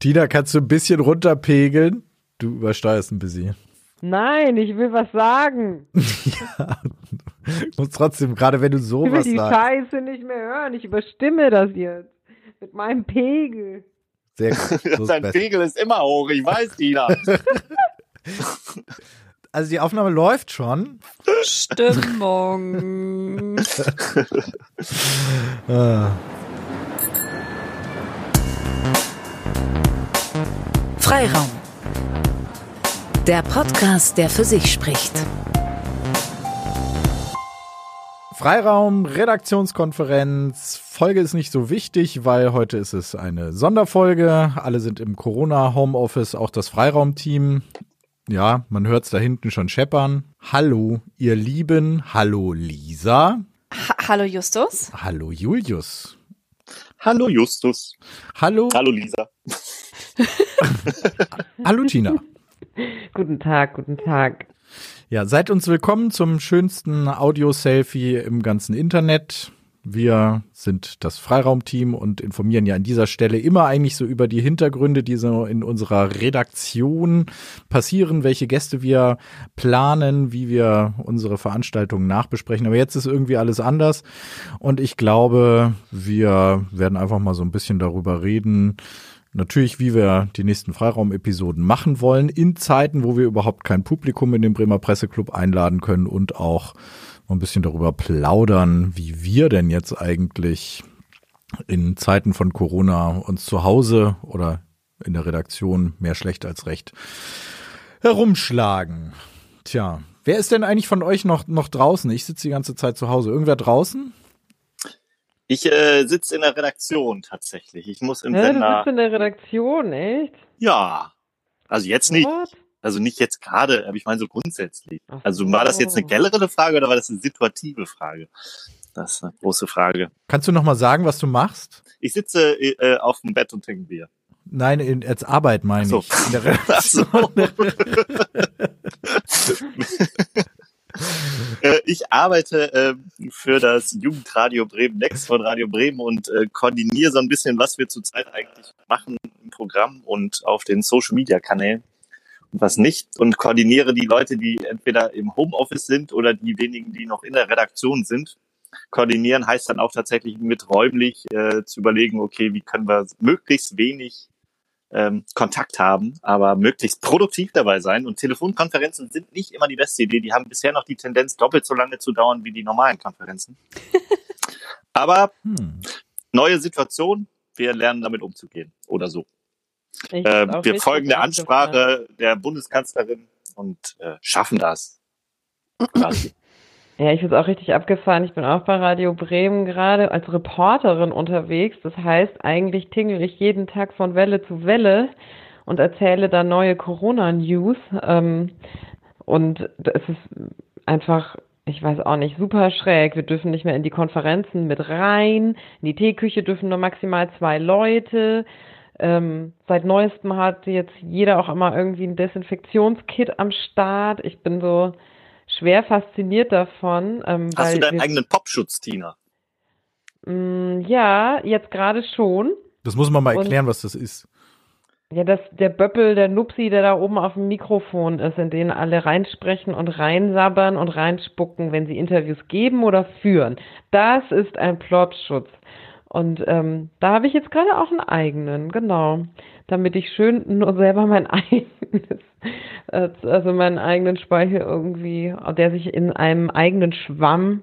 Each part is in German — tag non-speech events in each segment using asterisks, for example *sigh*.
Tina, kannst du ein bisschen runterpegeln? Du übersteuerst ein bisschen. Nein, ich will was sagen. *laughs* ja, muss trotzdem, gerade wenn du sowas sagst. Ich will die sagst. Scheiße nicht mehr hören. Ich überstimme das jetzt. Mit meinem Pegel. Sehr *laughs* gut. So Dein Pegel ist immer hoch, ich weiß, Tina. *laughs* Also die Aufnahme läuft schon. Stimmung. ah. Freiraum. Der Podcast, der für sich spricht. Freiraum, Redaktionskonferenz. Folge ist nicht so wichtig, weil heute ist es eine Sonderfolge. Alle sind im Corona-Homeoffice, auch das Freiraumteam. Ja, man hört es da hinten schon scheppern. Hallo, ihr Lieben. Hallo, Lisa. Ha Hallo, Justus. Hallo, Julius. Hallo, Justus. Hallo. Hallo, Lisa. *laughs* Hallo, Tina. Guten Tag, guten Tag. Ja, seid uns willkommen zum schönsten Audio-Selfie im ganzen Internet. Wir sind das Freiraumteam und informieren ja an dieser Stelle immer eigentlich so über die Hintergründe, die so in unserer Redaktion passieren, welche Gäste wir planen, wie wir unsere Veranstaltungen nachbesprechen. Aber jetzt ist irgendwie alles anders und ich glaube, wir werden einfach mal so ein bisschen darüber reden, Natürlich, wie wir die nächsten Freiraum-Episoden machen wollen, in Zeiten, wo wir überhaupt kein Publikum in den Bremer Presseclub einladen können und auch ein bisschen darüber plaudern, wie wir denn jetzt eigentlich in Zeiten von Corona uns zu Hause oder in der Redaktion mehr schlecht als recht herumschlagen. Tja, wer ist denn eigentlich von euch noch, noch draußen? Ich sitze die ganze Zeit zu Hause. Irgendwer draußen? Ich äh, sitze in der Redaktion tatsächlich. Ich muss im ja, Sender. Du sitzt in der Redaktion, echt? Ja. Also jetzt nicht. What? Also nicht jetzt gerade, aber ich meine so grundsätzlich. So. Also war das jetzt eine generelle Frage oder war das eine situative Frage? Das ist eine große Frage. Kannst du noch mal sagen, was du machst? Ich sitze äh, auf dem Bett und trinke Bier. Nein, in, als Arbeit meine so. ich. In der Redaktion. Äh, *laughs* *laughs* ich arbeite äh, für das Jugendradio Bremen Next von Radio Bremen und äh, koordiniere so ein bisschen, was wir zurzeit eigentlich machen im Programm und auf den Social Media Kanälen und was nicht und koordiniere die Leute, die entweder im Homeoffice sind oder die wenigen, die noch in der Redaktion sind. Koordinieren heißt dann auch tatsächlich mit räumlich äh, zu überlegen, okay, wie können wir möglichst wenig ähm, Kontakt haben, aber möglichst produktiv dabei sein. Und Telefonkonferenzen sind nicht immer die beste Idee. Die haben bisher noch die Tendenz, doppelt so lange zu dauern wie die normalen Konferenzen. *laughs* aber hm. neue Situation, wir lernen damit umzugehen oder so. Äh, wir folgen der Ansprache der Bundeskanzlerin und äh, schaffen das. *clears throat* Ja, ich finde auch richtig abgefahren. Ich bin auch bei Radio Bremen gerade als Reporterin unterwegs. Das heißt, eigentlich tingle ich jeden Tag von Welle zu Welle und erzähle da neue Corona-News. Ähm, und es ist einfach, ich weiß auch nicht, super schräg. Wir dürfen nicht mehr in die Konferenzen mit rein. In die Teeküche dürfen nur maximal zwei Leute. Ähm, seit neuestem hat jetzt jeder auch immer irgendwie ein Desinfektionskit am Start. Ich bin so, schwer fasziniert davon. Ähm, Hast du deinen eigenen Popschutz, Tina? Mh, mm, ja, jetzt gerade schon. Das muss man mal erklären, Und, was das ist. Ja, das, der Böppel, der Nupsi, der da oben auf dem Mikrofon ist, in den alle reinsprechen und reinsabbern und reinspucken, wenn sie Interviews geben oder führen. Das ist ein Plotschutz. Und ähm, da habe ich jetzt gerade auch einen eigenen, genau. Damit ich schön nur selber mein *laughs* eigenes, also meinen eigenen Speicher irgendwie, der sich in einem eigenen Schwamm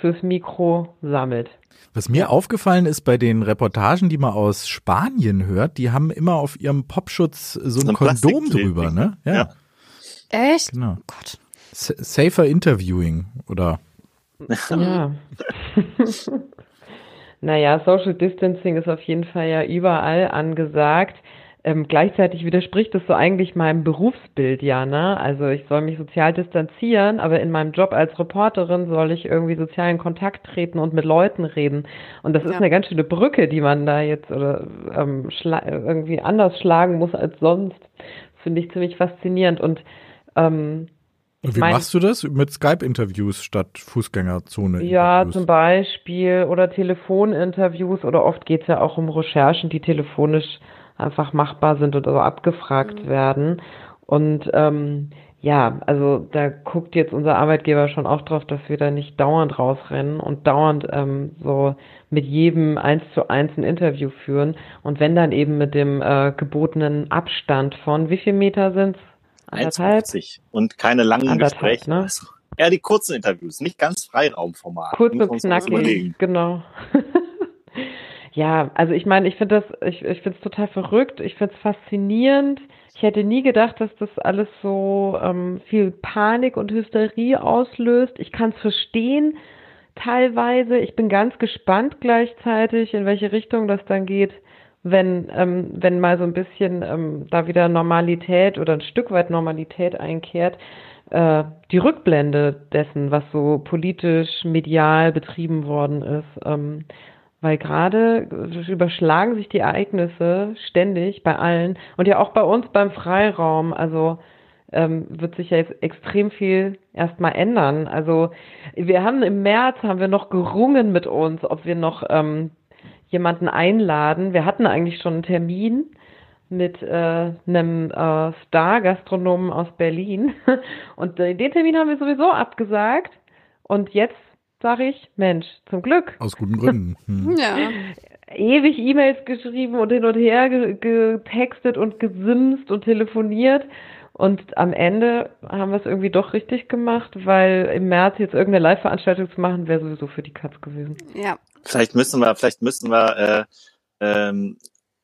fürs Mikro sammelt. Was mir aufgefallen ist bei den Reportagen, die man aus Spanien hört, die haben immer auf ihrem Popschutz so ein, ein Kondom drüber, ne? Ja. ja. Echt? Genau. Oh Gott. Safer Interviewing oder ja. *laughs* Naja, Social Distancing ist auf jeden Fall ja überall angesagt. Ähm, gleichzeitig widerspricht es so eigentlich meinem Berufsbild ja, ne? Also ich soll mich sozial distanzieren, aber in meinem Job als Reporterin soll ich irgendwie sozialen Kontakt treten und mit Leuten reden. Und das ist ja. eine ganz schöne Brücke, die man da jetzt oder ähm, irgendwie anders schlagen muss als sonst. Finde ich ziemlich faszinierend. Und ähm, wie mein, machst du das? Mit Skype-Interviews statt Fußgängerzone? Ja, zum Beispiel. Oder Telefoninterviews. Oder oft geht es ja auch um Recherchen, die telefonisch einfach machbar sind und so abgefragt werden. Und ähm, ja, also da guckt jetzt unser Arbeitgeber schon auch drauf, dass wir da nicht dauernd rausrennen und dauernd ähm, so mit jedem eins zu eins ein Interview führen. Und wenn dann eben mit dem äh, gebotenen Abstand von wie viel Meter sind's? Anderthalb? 1,50 und keine langen Gespräche. ne? Also, ja, die kurzen Interviews, nicht ganz Freiraumformat. Kurz und knackig, genau. *laughs* ja, also ich meine, ich finde das, ich, ich finde es total verrückt, ich finde es faszinierend. Ich hätte nie gedacht, dass das alles so ähm, viel Panik und Hysterie auslöst. Ich kann es verstehen, teilweise. Ich bin ganz gespannt gleichzeitig, in welche Richtung das dann geht, wenn, ähm, wenn mal so ein bisschen ähm, da wieder Normalität oder ein Stück weit Normalität einkehrt. Äh, die Rückblende dessen, was so politisch, medial betrieben worden ist. Ähm, weil gerade überschlagen sich die Ereignisse ständig bei allen und ja auch bei uns beim Freiraum. Also ähm, wird sich ja jetzt extrem viel erstmal ändern. Also wir haben im März haben wir noch gerungen mit uns, ob wir noch ähm, jemanden einladen. Wir hatten eigentlich schon einen Termin mit äh, einem äh, Star-Gastronomen aus Berlin *laughs* und äh, den Termin haben wir sowieso abgesagt. Und jetzt sage ich, Mensch, zum Glück Aus guten Gründen. *laughs* Hm. Ja. ewig E-Mails geschrieben und hin und her ge getextet und gesimst und telefoniert. Und am Ende haben wir es irgendwie doch richtig gemacht, weil im März jetzt irgendeine Live-Veranstaltung zu machen, wäre sowieso für die Katz gewesen. Ja. Vielleicht müssen wir, vielleicht müssen wir äh, ähm,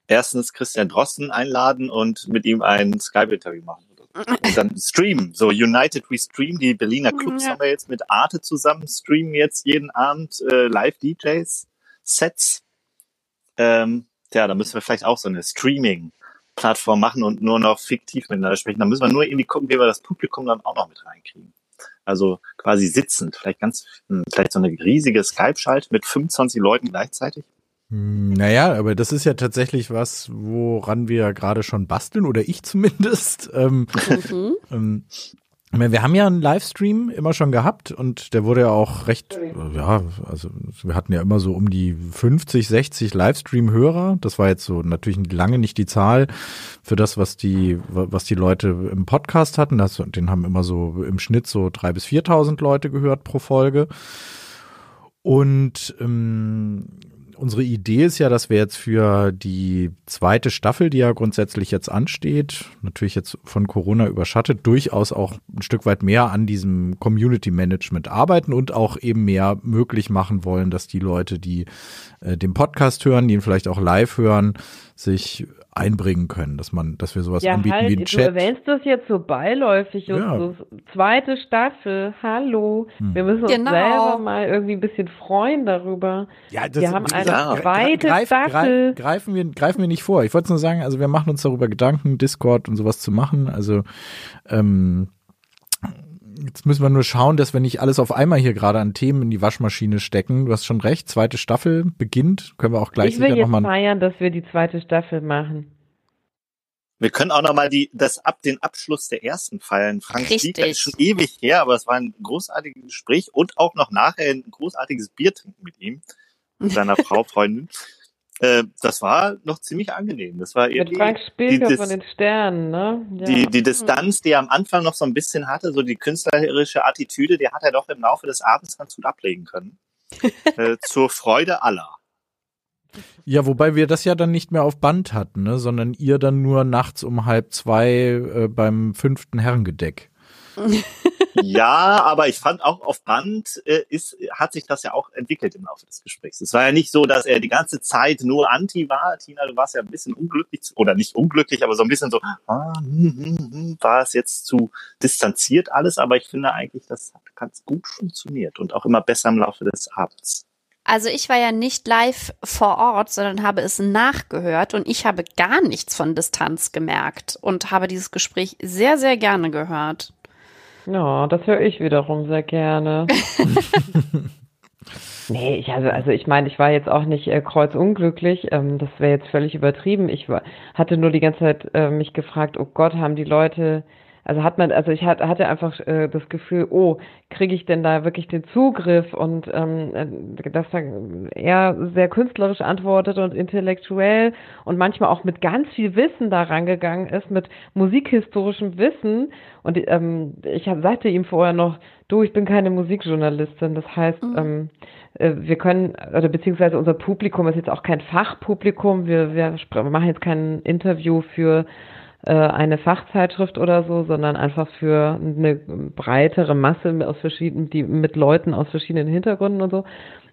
erstens Christian Drosten einladen und mit ihm ein Skype-Interview machen. Und dann streamen. So United We Stream, die Berliner Clubs Ja. haben wir jetzt mit Arte zusammen, streamen jetzt jeden Abend äh, Live-DJs, Sets. Ähm, ja, da müssen wir vielleicht auch so eine Streaming-Plattform machen und nur noch fiktiv miteinander sprechen. Da müssen wir nur irgendwie gucken, wie wir das Publikum dann auch noch mit reinkriegen. Also quasi sitzend, vielleicht ganz, hm, vielleicht so eine riesige Skype-Schalte mit 25 Leuten gleichzeitig. Hm, Naja, aber das ist ja tatsächlich was, woran wir gerade schon basteln, oder ich zumindest. Ähm, Mhm. ähm, wir haben ja einen Livestream immer schon gehabt und der wurde ja auch recht, ja, also wir hatten ja immer so um die 50, 60 Livestream-Hörer. Das war jetzt so natürlich lange nicht die Zahl für das, was die, was die Leute im Podcast hatten. Das, den haben immer so im Schnitt so drei bis 4.000 Leute gehört pro Folge. Und ähm, unsere Idee ist ja, dass wir jetzt für die zweite Staffel, die ja grundsätzlich jetzt ansteht, natürlich jetzt von Corona überschattet, durchaus auch ein Stück weit mehr an diesem Community Management arbeiten und auch eben mehr möglich machen wollen, dass die Leute, die äh, den Podcast hören, die ihn vielleicht auch live hören, sich einbringen können, dass man, dass wir sowas ja, anbieten halt, wie du einen Chat. erwähnst das jetzt so beiläufig, Ja. Justus. Zweite Staffel, hallo. Hm. Wir müssen uns Genau. selber mal irgendwie ein bisschen freuen darüber. Ja, Wir haben eine zweite greif- greif- Staffel. Greifen wir, greifen wir nicht vor. Ich wollte nur sagen, also wir machen uns darüber Gedanken, Discord und sowas zu machen. Also ähm, jetzt müssen wir nur schauen, dass wir nicht alles auf einmal hier gerade an Themen in die Waschmaschine stecken. Du hast schon recht, zweite Staffel beginnt. Können wir auch gleich ich will jetzt nochmal. feiern, dass wir die zweite Staffel machen. Wir können auch nochmal die, das ab, den Abschluss der ersten feiern. Frank Richtig. Ist schon ewig her, aber es war ein großartiges Gespräch und auch noch nachher ein großartiges Bier trinken mit ihm, mit seiner *laughs* Frau, Freundin. Äh, das war noch ziemlich angenehm. Das war Mit irgendwie Frank Spilker die- von den Sternen, ne? Ja. die, die Distanz, die er am Anfang noch so ein bisschen hatte, so die künstlerische Attitüde, die hat er doch im Laufe des Abends ganz gut ablegen können. *laughs* äh, zur Freude aller. Ja, wobei wir das ja dann nicht mehr auf Band hatten, ne, sondern ihr dann nur nachts um halb zwei äh, beim fünften Herrengedeck. *laughs* Ja, aber ich fand auch auf Band äh, ist, hat sich das ja auch entwickelt im Laufe des Gesprächs. Es war ja nicht so, dass er die ganze Zeit nur anti war. Tina, du warst ja ein bisschen unglücklich, oder nicht unglücklich, aber so ein bisschen so, ah, hm, hm, hm, war es jetzt zu distanziert alles, aber ich finde eigentlich, das hat ganz gut funktioniert und auch immer besser im Laufe des Abends. Also ich war ja nicht live vor Ort, sondern habe es nachgehört und ich habe gar nichts von Distanz gemerkt und habe dieses Gespräch sehr, sehr gerne gehört. Ja, das höre ich wiederum sehr gerne. *laughs* *laughs* nee, ich, also, also ich meine, ich war jetzt auch nicht äh, kreuzunglücklich. Ähm, das wäre jetzt völlig übertrieben. Ich war, hatte nur die ganze Zeit äh, mich gefragt, oh Gott, haben die Leute, also hat man, also ich hatte einfach äh, das Gefühl, oh, kriege ich denn da wirklich den Zugriff und ähm, äh, dass er sehr künstlerisch antwortet und intellektuell und manchmal auch mit ganz viel Wissen da rangegangen ist, mit musikhistorischem Wissen. Und ähm, ich sagte ihm vorher noch, du, ich bin keine Musikjournalistin. Das heißt, mhm. ähm, äh, wir können, oder beziehungsweise unser Publikum ist jetzt auch kein Fachpublikum. Wir, wir machen jetzt kein Interview für eine Fachzeitschrift oder so, sondern einfach für eine breitere Masse aus verschiedenen, die mit Leuten aus verschiedenen Hintergründen und so.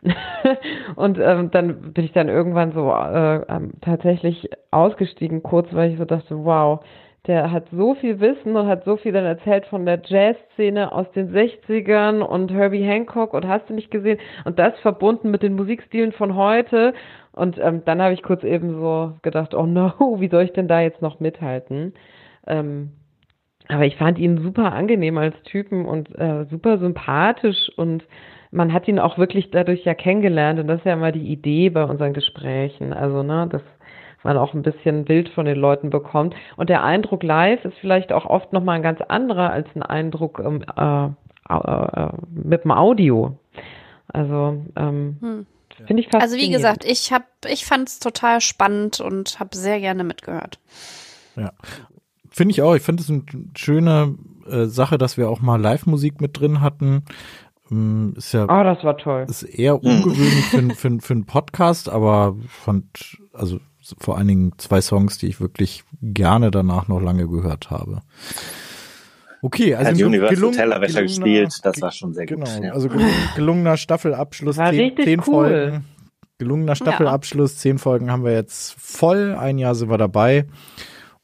*laughs* und ähm, dann bin ich dann irgendwann so äh, ähm, tatsächlich ausgestiegen, kurz, weil ich so dachte, wow, der hat so viel Wissen und hat so viel dann erzählt von der Jazzszene aus den 60ern und Herbie Hancock und hast du nicht gesehen und das verbunden mit den Musikstilen von heute und ähm, dann habe ich kurz eben so gedacht, oh no, *laughs* wie soll ich denn da jetzt noch mithalten? Ähm, aber ich fand ihn super angenehm als Typen und äh, super sympathisch und man hat ihn auch wirklich dadurch ja kennengelernt und das ist ja immer die Idee bei unseren Gesprächen. Also, ne, dass man auch ein bisschen Bild von den Leuten bekommt. Und der Eindruck live ist vielleicht auch oft nochmal ein ganz anderer als ein Eindruck ähm, äh, äh, mit dem Audio. Also, ähm, hm. Finde ich faszinierend. Also wie gesagt, ich habe, ich fand es total spannend und habe sehr gerne mitgehört. Ja. Finde ich auch. Ich finde es eine schöne äh, Sache, dass wir auch mal Live-Musik mit drin hatten. Ähm, ist ja. Oh, das war toll. Ist eher ungewöhnlich für, für, für einen Podcast, aber fand, also vor allen Dingen zwei Songs, die ich wirklich gerne danach noch lange gehört habe. Okay, also Hat Universal gelungen, Tellerwäscher gespielt, das war schon sehr genau, gut. Ja. Also gelungener Staffelabschluss, war zehn, zehn cool. Folgen. Gelungener Staffelabschluss, ja. zehn Folgen haben wir jetzt voll, ein Jahr sind wir dabei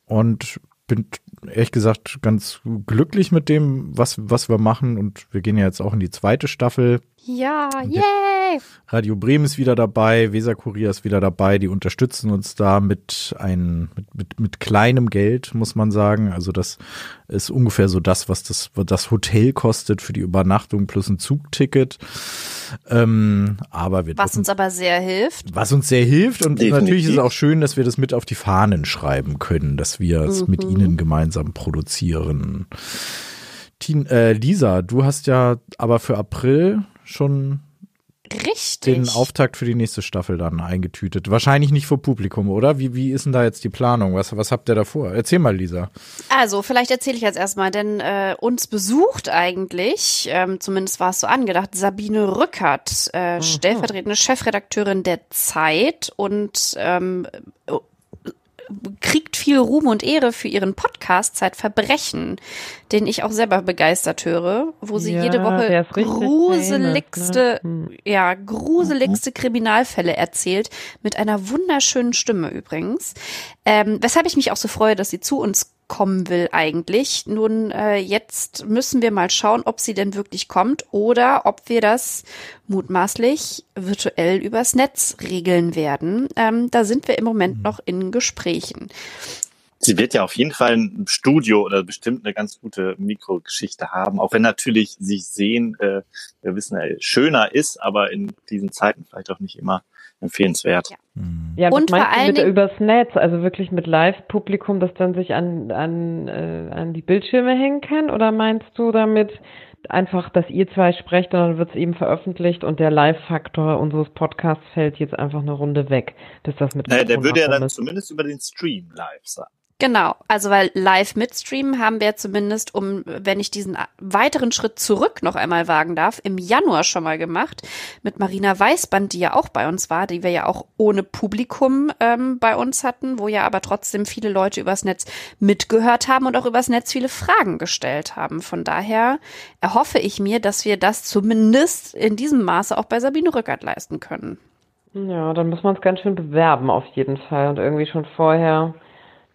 und bin ehrlich gesagt ganz glücklich mit dem, was, was wir machen und wir gehen ja jetzt auch in die zweite Staffel. Ja, yay! Radio Bremen ist wieder dabei, Weser Kurier ist wieder dabei, die unterstützen uns da mit ein, mit, mit, mit kleinem Geld, muss man sagen. Also das ist ungefähr so das, was das, was das Hotel kostet für die Übernachtung plus ein Zugticket. Ähm, aber wir was uns aber sehr hilft. Was uns sehr hilft und Definitiv. natürlich ist es auch schön, dass wir das mit auf die Fahnen schreiben können, dass wir es mhm. mit ihnen gemeinsam produzieren. Tien, äh, Lisa, du hast ja aber für April schon Richtig. den Auftakt für die nächste Staffel dann eingetütet. Wahrscheinlich nicht vor Publikum, oder? Wie, wie ist denn da jetzt die Planung? Was, was habt ihr da vor? Erzähl mal, Lisa. Also, vielleicht erzähle ich jetzt erstmal, denn äh, uns besucht eigentlich, ähm, zumindest war es so angedacht, Sabine Rückert, äh, mhm. stellvertretende Chefredakteurin der Zeit und ähm, kriegt viel Ruhm und Ehre für ihren Podcast Zeitverbrechen, den ich auch selber begeistert höre, wo sie ja, jede Woche gruseligste, famous, ne? hm. ja, gruseligste Kriminalfälle erzählt, mit einer wunderschönen Stimme übrigens. Ähm, weshalb ich mich auch so freue, dass sie zu uns kommen will eigentlich. Nun, äh, jetzt müssen wir mal schauen, ob sie denn wirklich kommt oder ob wir das mutmaßlich virtuell übers Netz regeln werden. Ähm, da sind wir im Moment mhm. noch in Gesprächen. Sie wird ja auf jeden Fall ein Studio oder bestimmt eine ganz gute Mikrogeschichte haben, auch wenn natürlich sich sehen, äh, wir wissen, ja, schöner ist, aber in diesen Zeiten vielleicht auch nicht immer empfehlenswert. Ja, mhm. ja und vor allem mit, übers Netz, also wirklich mit Live-Publikum, das dann sich an, an, äh, an die Bildschirme hängen kann? Oder meinst du damit einfach, dass ihr zwei sprecht und dann wird es eben veröffentlicht und der Live-Faktor unseres Podcasts fällt jetzt einfach eine Runde weg, bis das mit naja, Der würde ja dann ist. zumindest über den Stream live sein. Genau, also weil live mitstreamen haben wir zumindest, um, wenn ich diesen weiteren Schritt zurück noch einmal wagen darf, im Januar schon mal gemacht mit Marina Weißband, die ja auch bei uns war, die wir ja auch ohne Publikum ähm, bei uns hatten, wo ja aber trotzdem viele Leute übers Netz mitgehört haben und auch übers Netz viele Fragen gestellt haben. Von daher erhoffe ich mir, dass wir das zumindest in diesem Maße auch bei Sabine Rückert leisten können. Ja, dann muss man es ganz schön bewerben auf jeden Fall und irgendwie schon vorher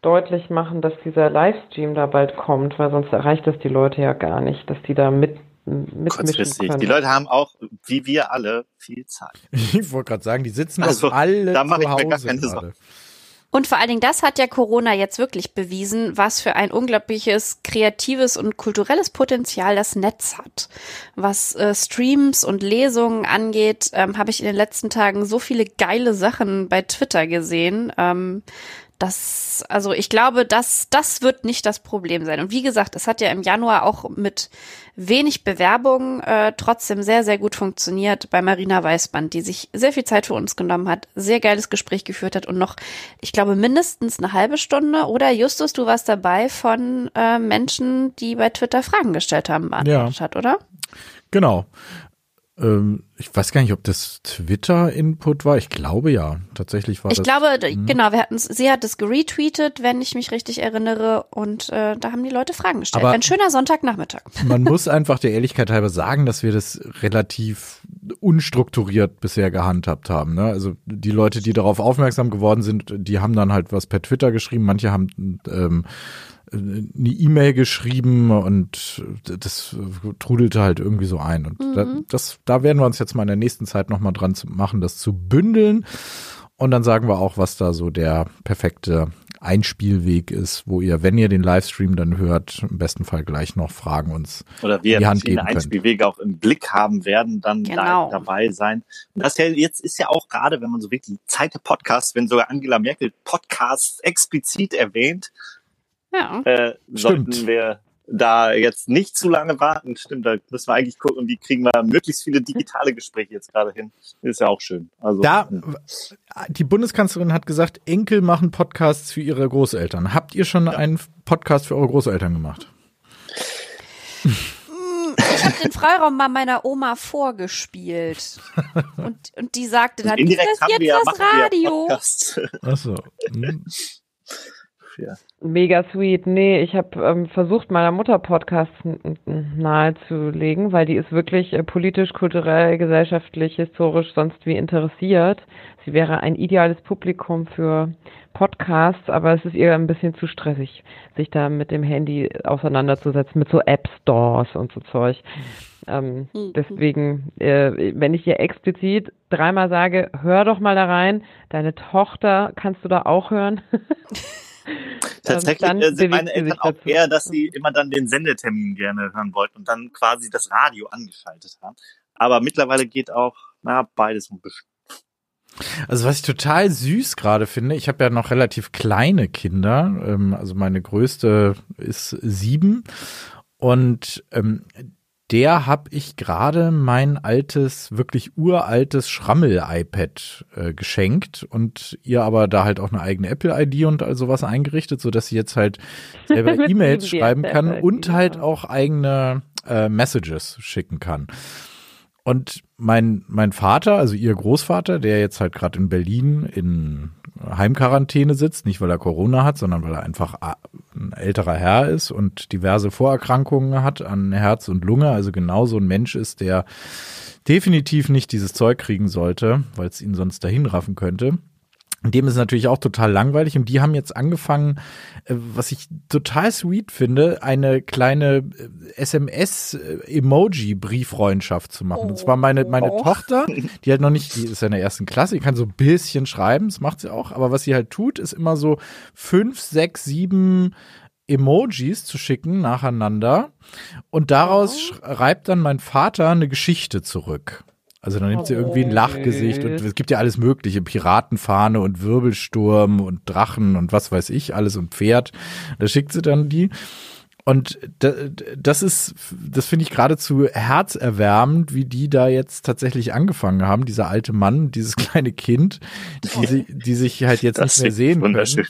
deutlich machen, dass dieser Livestream da bald kommt, weil sonst erreicht das die Leute ja gar nicht, dass die da mit mitmischen können. Die Leute haben auch, wie wir alle, viel Zeit. *laughs* Ich wollte gerade sagen, die sitzen also, alle da mache ich mir gar keine Sorgen. Und vor allen Dingen, das hat ja Corona jetzt wirklich bewiesen, was für ein unglaubliches kreatives und kulturelles Potenzial das Netz hat. Was äh, Streams und Lesungen angeht, ähm, habe ich in den letzten Tagen so viele geile Sachen bei Twitter gesehen. Ähm, das, also ich glaube, das, das wird nicht das Problem sein. Und wie gesagt, es hat ja im Januar auch mit wenig Bewerbung äh, trotzdem sehr, sehr gut funktioniert bei Marina Weißband, die sich sehr viel Zeit für uns genommen hat, sehr geiles Gespräch geführt hat und noch, ich glaube, mindestens eine halbe Stunde oder Justus, du warst dabei von äh, Menschen, die bei Twitter Fragen gestellt haben, beantwortet ja. hat, oder? Genau. Ähm, ich weiß gar nicht, ob das Twitter-Input war. Ich glaube ja. Tatsächlich war ich das. Ich glaube, mh. genau, wir hatten sie hat es geretweetet, wenn ich mich richtig erinnere. Und äh, da haben die Leute Fragen gestellt. Aber Ein schöner Sonntagnachmittag. *laughs* Man muss einfach der Ehrlichkeit halber sagen, dass wir das relativ unstrukturiert bisher gehandhabt haben. Ne? Also die Leute, die darauf aufmerksam geworden sind, die haben dann halt was per Twitter geschrieben. Manche haben ähm, eine E-Mail geschrieben und das trudelte halt irgendwie so ein. Und mhm. da, das, da werden wir uns jetzt mal in der nächsten Zeit nochmal dran machen, das zu bündeln. Und dann sagen wir auch, was da so der perfekte Einspielweg ist, wo ihr, wenn ihr den Livestream dann hört, im besten Fall gleich noch Fragen uns Oder wir die Hand geben Einspielwege auch im Blick haben werden, dann genau. da, dabei sein. Und das ja jetzt ist ja auch gerade, wenn man so wirklich Zeit der Podcasts, wenn sogar Angela Merkel Podcasts explizit erwähnt, ja. Äh, sollten wir da jetzt nicht zu lange warten. Stimmt, da müssen wir eigentlich gucken, wie kriegen wir möglichst viele digitale Gespräche jetzt gerade hin. Ist ja auch schön. Also, da, die Bundeskanzlerin hat gesagt, Enkel machen Podcasts für ihre Großeltern. Habt ihr schon ja. einen Podcast für eure Großeltern gemacht? Ich habe den Freiraum mal meiner Oma vorgespielt. Und, und die sagte dann, ist das jetzt das Radio? Achso. Hm *laughs* ja. Mega sweet. Nee, ich habe ähm, versucht, meiner Mutter Podcasts nahezulegen, weil die ist wirklich äh, politisch, kulturell, gesellschaftlich, historisch sonst wie interessiert. Sie wäre ein ideales Publikum für Podcasts, aber es ist ihr ein bisschen zu stressig, sich da mit dem Handy auseinanderzusetzen, mit so App-Stores und so Zeug. Ähm, mhm. Deswegen, äh, wenn ich ihr explizit dreimal sage, hör doch mal da rein, deine Tochter kannst du da auch hören. *laughs* *laughs* Tatsächlich ähm, sind meine Eltern auch eher, dass sie immer dann den Sendetermin gerne hören wollten und dann quasi das Radio angeschaltet haben. Aber mittlerweile geht auch, na, beides ein bisschen. Also was ich total süß gerade finde, ich habe ja noch relativ kleine Kinder, ähm, also meine größte ist sieben und ähm, der habe ich gerade mein altes, wirklich uraltes Schrammel-iPad äh, geschenkt und ihr aber da halt auch eine eigene Apple-ID und all sowas eingerichtet, so dass sie jetzt halt selber *laughs* E-Mails schreiben kann und halt auch eigene äh, Messages schicken kann. Und mein, mein Vater, also ihr Großvater, der jetzt halt gerade in Berlin in Heimquarantäne sitzt, nicht weil er Corona hat, sondern weil er einfach ein älterer Herr ist und diverse Vorerkrankungen hat an Herz und Lunge, also genau so ein Mensch ist, der definitiv nicht dieses Zeug kriegen sollte, weil es ihn sonst dahin raffen könnte. Dem ist natürlich auch total langweilig und die haben jetzt angefangen, äh, was ich total sweet finde, eine kleine SMS-Emoji-Brieffreundschaft zu machen. Oh. Und zwar meine, meine oh. Tochter, *laughs* die halt noch nicht, die ist ja in der ersten Klasse, die kann so ein bisschen schreiben, das macht sie auch, aber was sie halt tut, ist immer so fünf, sechs, sieben Emojis zu schicken nacheinander und daraus oh. schreibt dann mein Vater eine Geschichte zurück. Also dann nimmt oh, sie irgendwie ein Lachgesicht und es gibt ja alles mögliche, Piratenfahne und Wirbelsturm und Drachen und was weiß ich, alles und Pferd. Da schickt sie dann die. Und das ist, das finde ich geradezu herzerwärmend, wie die da jetzt tatsächlich angefangen haben, dieser alte Mann, dieses *laughs* kleine Kind, die, die sich halt jetzt das nicht mehr sehen können.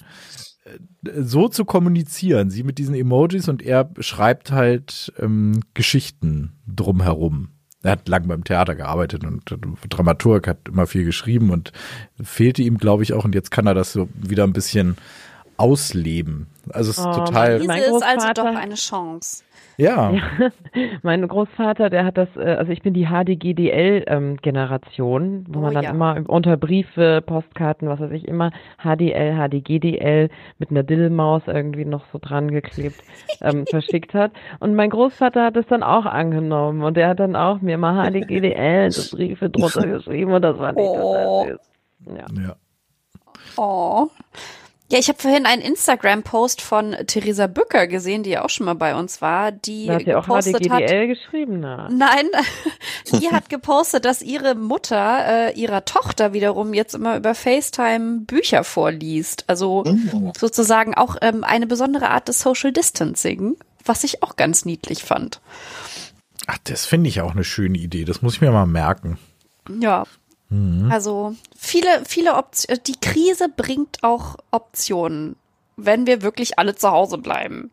so zu kommunizieren, sie mit diesen Emojis und er schreibt halt ähm, Geschichten drumherum er hat lang beim Theater gearbeitet und Dramaturg hat immer viel geschrieben und fehlte ihm, glaube ich, auch. Und jetzt kann er das so wieder ein bisschen ausleben. Also es ist oh, total. Diese ist also doch eine Chance. Ja. *laughs* ja. Mein Großvater, der hat das, äh, also ich bin die HDGDL-Generation, ähm, wo oh, man dann ja. immer unter Briefe, Postkarten, was weiß ich, immer HDL, HDGDL mit einer Dillmaus irgendwie noch so dran geklebt ähm, *laughs* verschickt hat. Und mein Großvater hat es dann auch angenommen und der hat dann auch mir mal HDGDL, so Briefe drunter *laughs* geschrieben und das war nicht oh. süß. Ja. ja. Oh. Ja, ich habe vorhin einen Instagram-Post von Theresa Bücker gesehen, die ja auch schon mal bei uns war, die da hat ja auch mal die GDL hat, geschrieben. Na. Nein, *laughs* die hat gepostet, dass ihre Mutter äh, ihrer Tochter wiederum jetzt immer über FaceTime Bücher vorliest. Also mhm. sozusagen auch ähm, eine besondere Art des Social Distancing, was ich auch ganz niedlich fand. Ach, das finde ich auch eine schöne Idee. Das muss ich mir mal merken. Ja, Mhm. Also viele, viele Optionen. Die Krise bringt auch Optionen, wenn wir wirklich alle zu Hause bleiben.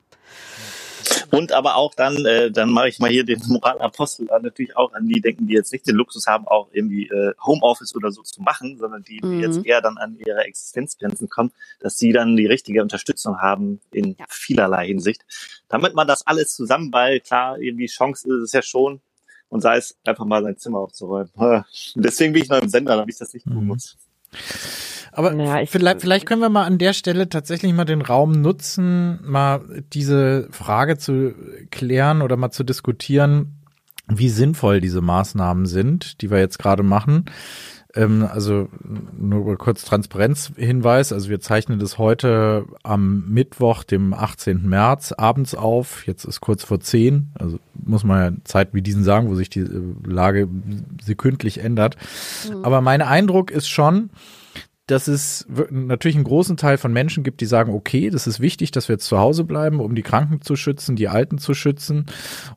Und aber auch dann, äh, dann mache ich mal hier den Moralapostel an, natürlich auch an die denken, die jetzt nicht den Luxus haben, auch irgendwie äh, Homeoffice oder so zu machen, sondern die, die mhm. jetzt eher dann an ihre Existenzgrenzen kommen, dass sie dann die richtige Unterstützung haben in ja. vielerlei Hinsicht. Damit man das alles zusammen, weil klar, irgendwie Chance ist es ja schon, und sei es einfach mal sein Zimmer aufzuräumen. *laughs* Deswegen bin ich noch im Sender, damit ich das nicht tun mhm. muss. Aber ja, vielleicht, vielleicht können wir mal an der Stelle tatsächlich mal den Raum nutzen, mal diese Frage zu klären oder mal zu diskutieren, wie sinnvoll diese Maßnahmen sind, die wir jetzt gerade machen. Ähm, also nur kurz Transparenzhinweis. Also wir zeichnen das heute am Mittwoch, dem 18. März abends auf. Jetzt ist kurz vor 10. Also muss man ja Zeit wie diesen sagen, wo sich die äh, Lage sekündlich ändert. Mhm. Aber mein Eindruck ist schon, dass es natürlich einen großen Teil von Menschen gibt, die sagen, okay, das ist wichtig, dass wir jetzt zu Hause bleiben, um die Kranken zu schützen, die Alten zu schützen.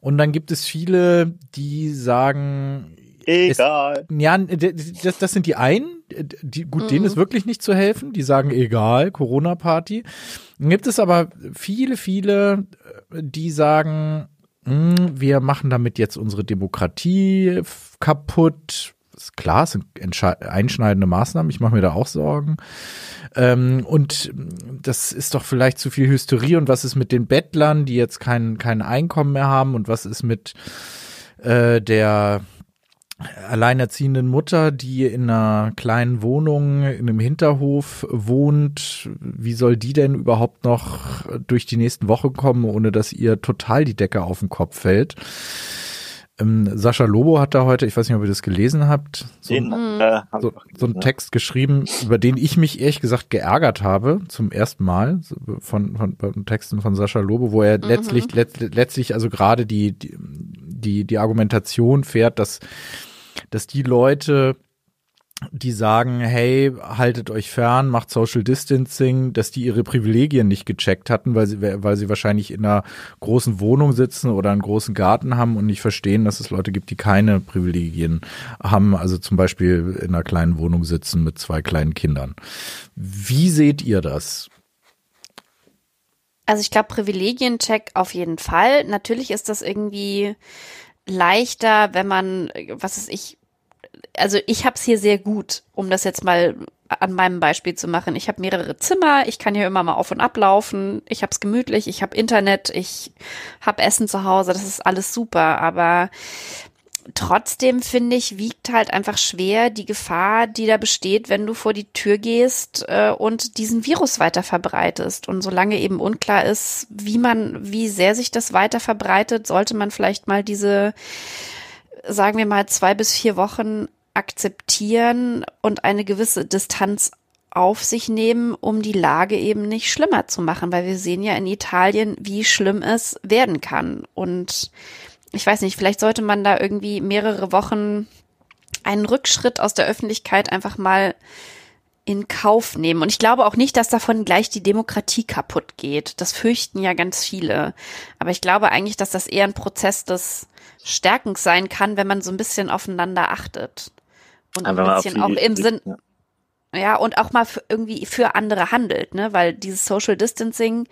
Und dann gibt es viele, die sagen, Egal. Es, ja, das, das sind die einen, die, gut, mhm. denen ist wirklich nicht zu helfen. Die sagen, egal, Corona-Party. Dann gibt es aber viele, viele, die sagen, mh, hm, wir machen damit jetzt unsere Demokratie kaputt. Ist klar, es sind einschneidende Maßnahmen. Ich mache mir da auch Sorgen. Ähm, und das ist doch vielleicht zu viel Hysterie. Und was ist mit den Bettlern, die jetzt kein, kein Einkommen mehr haben? Und was ist mit äh, der alleinerziehenden Mutter, die in einer kleinen Wohnung in einem Hinterhof wohnt, wie soll die denn überhaupt noch durch die nächsten Wochen kommen, ohne dass ihr total die Decke auf den Kopf fällt? Ähm, Sascha Lobo hat da heute, ich weiß nicht, ob ihr das gelesen habt, so, den, äh, so, so einen Text geschrieben, über den ich mich ehrlich gesagt geärgert habe, zum ersten Mal, von, von, von Texten von Sascha Lobo, wo er mhm. letztlich, let, letztlich also gerade die, die, die, die Argumentation fährt, dass dass die Leute, die sagen, hey, haltet euch fern, macht Social Distancing, dass die ihre Privilegien nicht gecheckt hatten, weil sie, weil sie wahrscheinlich in einer großen Wohnung sitzen oder einen großen Garten haben und nicht verstehen, dass es Leute gibt, die keine Privilegien haben, also zum Beispiel in einer kleinen Wohnung sitzen mit zwei kleinen Kindern. Wie seht ihr das? Also ich glaube, Privilegiencheck auf jeden Fall. Natürlich ist das irgendwie leichter, wenn man, was ist ich, also ich habe es hier sehr gut, um das jetzt mal an meinem Beispiel zu machen. Ich habe mehrere Zimmer, ich kann hier immer mal auf und ablaufen, ich habe es gemütlich, ich habe Internet, ich habe Essen zu Hause, das ist alles super, aber trotzdem finde ich, wiegt halt einfach schwer die Gefahr, die da besteht, wenn du vor die Tür gehst äh, und diesen Virus weiter verbreitest. Und solange eben unklar ist, wie man, wie sehr sich das weiter verbreitet, sollte man vielleicht mal diese, sagen wir mal, zwei bis vier Wochen akzeptieren und eine gewisse Distanz auf sich nehmen, um die Lage eben nicht schlimmer zu machen, weil wir sehen ja in Italien, wie schlimm es werden kann. Und ich weiß nicht, vielleicht sollte man da irgendwie mehrere Wochen einen Rückschritt aus der Öffentlichkeit einfach mal in Kauf nehmen. Und ich glaube auch nicht, dass davon gleich die Demokratie kaputt geht. Das fürchten ja ganz viele. Aber ich glaube eigentlich, dass das eher ein Prozess des Stärkens sein kann, wenn man so ein bisschen aufeinander achtet. Und ein bisschen auch im Sinn, ja. ja, und auch mal irgendwie für andere handelt, ne? Weil dieses Social Distancing,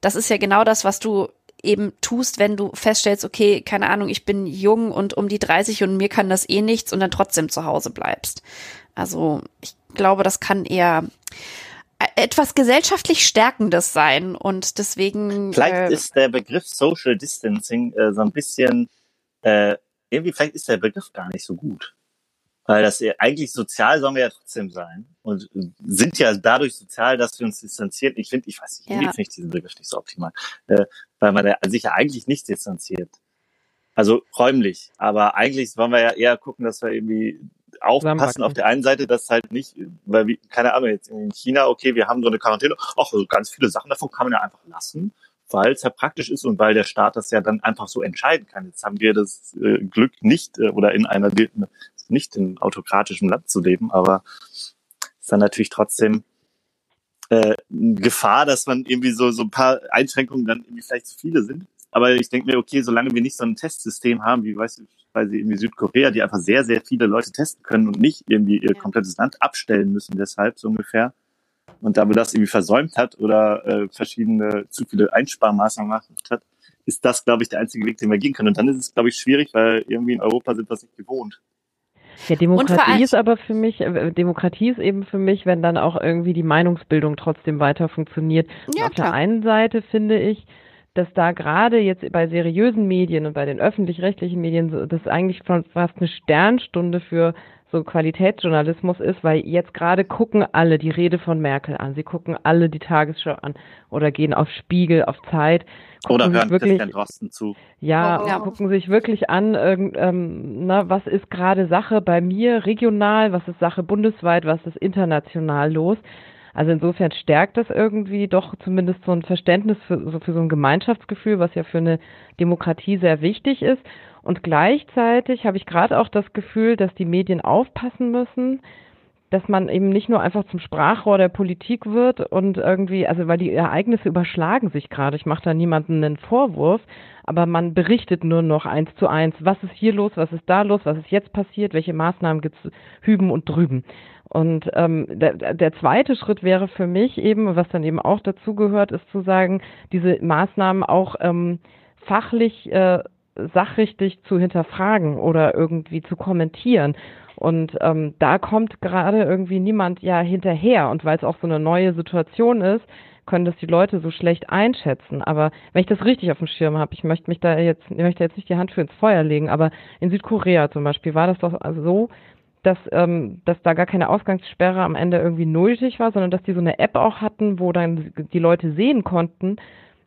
das ist ja genau das, was du eben tust, wenn du feststellst, okay, keine Ahnung, ich bin jung und um die 30 und mir kann das eh nichts und dann trotzdem zu Hause bleibst. Also ich glaube, das kann eher etwas gesellschaftlich Stärkendes sein und deswegen. Vielleicht äh, ist der Begriff Social Distancing äh, so ein bisschen, äh, irgendwie vielleicht ist der Begriff gar nicht so gut. Weil das eigentlich sozial sollen wir ja trotzdem sein und sind ja dadurch sozial, dass wir uns distanzieren. Ich finde, ich weiß nicht, ja. finde ich diesen Begriff nicht so optimal, äh, weil man sich ja eigentlich nicht distanziert. Also räumlich, aber eigentlich wollen wir ja eher gucken, dass wir irgendwie aufpassen auf der einen Seite, dass halt nicht, weil wie, keine Ahnung, jetzt in China, okay, wir haben so eine Quarantäne, ach, so ganz viele Sachen davon kann man ja einfach lassen, weil es ja praktisch ist und weil der Staat das ja dann einfach so entscheiden kann. Jetzt haben wir das äh, Glück nicht äh, oder in einer nicht in autokratischen Land zu leben, aber ist dann natürlich trotzdem äh, Gefahr, dass man irgendwie so so ein paar Einschränkungen dann irgendwie vielleicht zu viele sind. Aber ich denke mir, okay, solange wir nicht so ein Testsystem haben, wie sie irgendwie Südkorea, die einfach sehr, sehr viele Leute testen können und nicht irgendwie ihr komplettes Land abstellen müssen, deshalb so ungefähr. Und da wir das irgendwie versäumt hat oder äh, verschiedene zu viele Einsparmaßnahmen gemacht hat, ist das, glaube ich, der einzige Weg, den wir gehen können. Und dann ist es, glaube ich, schwierig, weil irgendwie in Europa sind wir es nicht gewohnt. Ja, Demokratie ist aber für mich, äh, Demokratie ist eben für mich, wenn dann auch irgendwie die Meinungsbildung trotzdem weiter funktioniert. Ja, auf klar. der einen Seite finde ich, dass da gerade jetzt bei seriösen Medien und bei den öffentlich-rechtlichen Medien das eigentlich fast eine Sternstunde für so Qualitätsjournalismus ist, weil jetzt gerade gucken alle die Rede von Merkel an, sie gucken alle die Tagesschau an oder gehen auf Spiegel, auf Zeit. Oder hören wirklich, Christian Drosten zu. Ja, oh, ja, gucken sich wirklich an, ähm, na, was ist gerade Sache bei mir regional, was ist Sache bundesweit, was ist international los. Also insofern stärkt das irgendwie doch zumindest so ein Verständnis für so, für so ein Gemeinschaftsgefühl, was ja für eine Demokratie sehr wichtig ist. Und gleichzeitig habe ich gerade auch das Gefühl, dass die Medien aufpassen müssen, dass man eben nicht nur einfach zum Sprachrohr der Politik wird und irgendwie, also weil die Ereignisse überschlagen sich gerade. Ich mache da niemanden einen Vorwurf, aber man berichtet nur noch eins zu eins, was ist hier los, was ist da los, was ist jetzt passiert, welche Maßnahmen gibt es hüben und drüben. Und ähm, der, der zweite Schritt wäre für mich eben, was dann eben auch dazu gehört, ist zu sagen, diese Maßnahmen auch ähm, fachlich äh, sachrichtig zu hinterfragen oder irgendwie zu kommentieren. Und ähm, da kommt gerade irgendwie niemand ja hinterher. Und weil es auch so eine neue Situation ist, können das die Leute so schlecht einschätzen. Aber wenn ich das richtig auf dem Schirm habe, ich möchte mich da jetzt, ich möchte jetzt nicht die Hand für ins Feuer legen, aber in Südkorea zum Beispiel war das doch so, dass, ähm, dass da gar keine Ausgangssperre am Ende irgendwie nötig war, sondern dass die so eine App auch hatten, wo dann die Leute sehen konnten,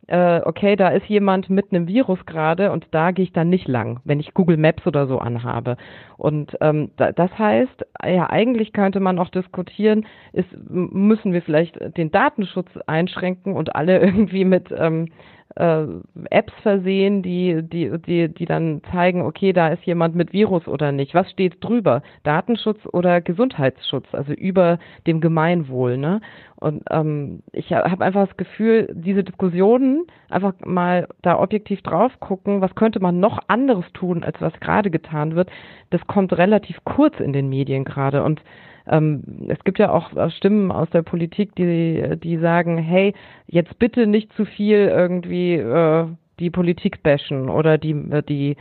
äh, okay, da ist jemand mit einem Virus gerade und da gehe ich dann nicht lang, wenn ich Google Maps oder so anhabe. Und ähm, da, das heißt, ja, eigentlich könnte man auch diskutieren, ist, müssen wir vielleicht den Datenschutz einschränken und alle *laughs* irgendwie mit ähm, äh, Apps versehen, die, die, die, die dann zeigen, okay, da ist jemand mit Virus oder nicht. Was steht drüber? Datenschutz oder Gesundheitsschutz, also über dem Gemeinwohl. Ne? Und ähm, ich habe einfach das Gefühl, diese Diskussionen einfach mal da objektiv drauf gucken, was könnte man noch anderes tun, als was gerade getan wird, das kommt relativ kurz in den Medien gerade. Und es gibt ja auch Stimmen aus der Politik, die, die sagen, hey, jetzt bitte nicht zu viel irgendwie äh, die Politik bashen oder die, äh, die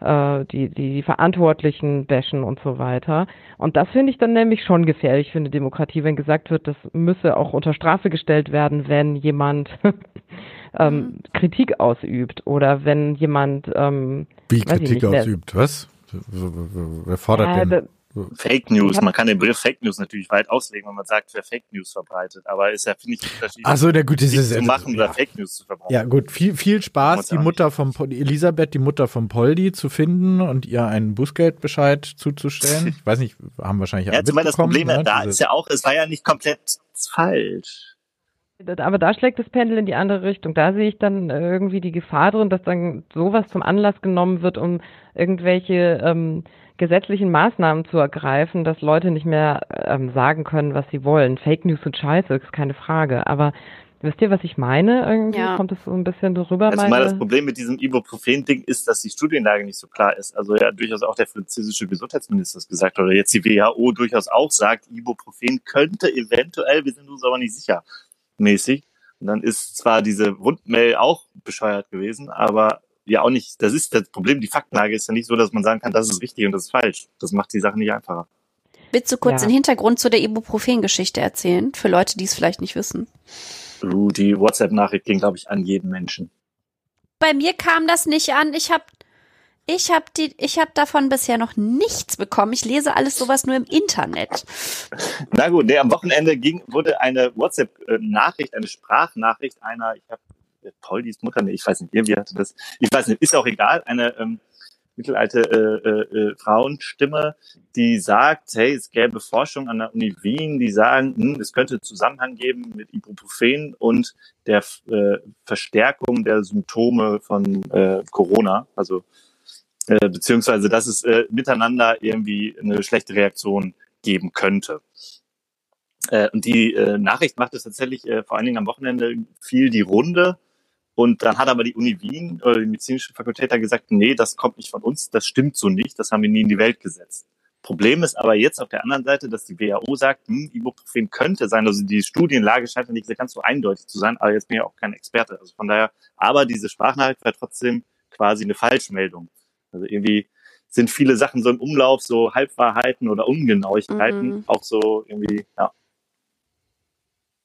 äh, die, die, Verantwortlichen bashen und so weiter. Und das finde ich dann nämlich schon gefährlich für eine Demokratie, wenn gesagt wird, das müsse auch unter Strafe gestellt werden, wenn jemand *laughs* ähm, mhm. Kritik ausübt oder wenn jemand ähm, wie Kritik nicht, ausübt, was? Wer fordert ja, denn? Fake News, man kann den Begriff Fake News natürlich weit auslegen, wenn man sagt, wer Fake News verbreitet. Aber ist ja, finde ich, unterschiedlich. Also der gut, ist zu machen ja. oder Fake News zu verbreiten. Ja, gut, viel, viel Spaß, die Mutter vom Elisabeth, die Mutter von Poldi zu finden und ihr einen Bußgeldbescheid zuzustellen. Ich weiß nicht, haben wahrscheinlich Ja, zumal das Problem ne? da ist ja auch, es war ja nicht komplett falsch. Aber da schlägt das Pendel in die andere Richtung. Da sehe ich dann irgendwie die Gefahr drin, dass dann sowas zum Anlass genommen wird, um irgendwelche ähm, gesetzlichen Maßnahmen zu ergreifen, dass Leute nicht mehr ähm, sagen können, was sie wollen. Fake News und Scheiße, ist keine Frage. Aber wisst ihr, was ich meine? Irgendwie ja. kommt es so ein bisschen drüber. Also mal das Problem mit diesem Ibuprofen-Ding ist, dass die Studienlage nicht so klar ist. Also ja, durchaus auch der französische Gesundheitsminister das gesagt oder jetzt die WHO durchaus auch sagt, Ibuprofen könnte eventuell, wir sind uns aber nicht sicher, mäßig. Und dann ist zwar diese Rundmail auch bescheuert gewesen, aber ja auch nicht, das ist das Problem, die Faktenlage ist ja nicht so, dass man sagen kann, das ist richtig und das ist falsch. Das macht die Sache nicht einfacher. Willst du kurz ja. den Hintergrund zu der Ibuprofen-Geschichte erzählen, für Leute, die es vielleicht nicht wissen? Uh, die WhatsApp-Nachricht ging, glaube ich, an jeden Menschen. Bei mir kam das nicht an. Ich habe ich habe die, ich habe davon bisher noch nichts bekommen. Ich lese alles sowas nur im Internet. Na gut, nee, am Wochenende ging, wurde eine WhatsApp-Nachricht, eine Sprachnachricht einer, ich habe Poldis Mutter, nee, ich weiß nicht, irgendwie hatte das, ich weiß nicht, ist auch egal, eine ähm, mittelalte äh, äh, äh, Frauenstimme, die sagt, hey, es gäbe Forschung an der Uni Wien, die sagen, hm, es könnte Zusammenhang geben mit Ibuprofen und der äh, Verstärkung der Symptome von äh, Corona, also äh, beziehungsweise dass es äh, miteinander irgendwie eine schlechte Reaktion geben könnte. Äh, und die äh, Nachricht macht es tatsächlich äh, vor allen Dingen am Wochenende viel die Runde. Und dann hat aber die Uni Wien oder die medizinische Fakultät da gesagt, nee, das kommt nicht von uns, das stimmt so nicht, das haben wir nie in die Welt gesetzt. Problem ist aber jetzt auf der anderen Seite, dass die WHO sagt, hm, Ibuprofen könnte sein, also die Studienlage scheint nicht ganz so eindeutig zu sein, aber jetzt bin ich auch kein Experte. Also von daher, aber diese Sprachnachricht war trotzdem quasi eine Falschmeldung. Also irgendwie sind viele Sachen so im Umlauf, so Halbwahrheiten oder Ungenauigkeiten, mhm. auch so irgendwie, ja.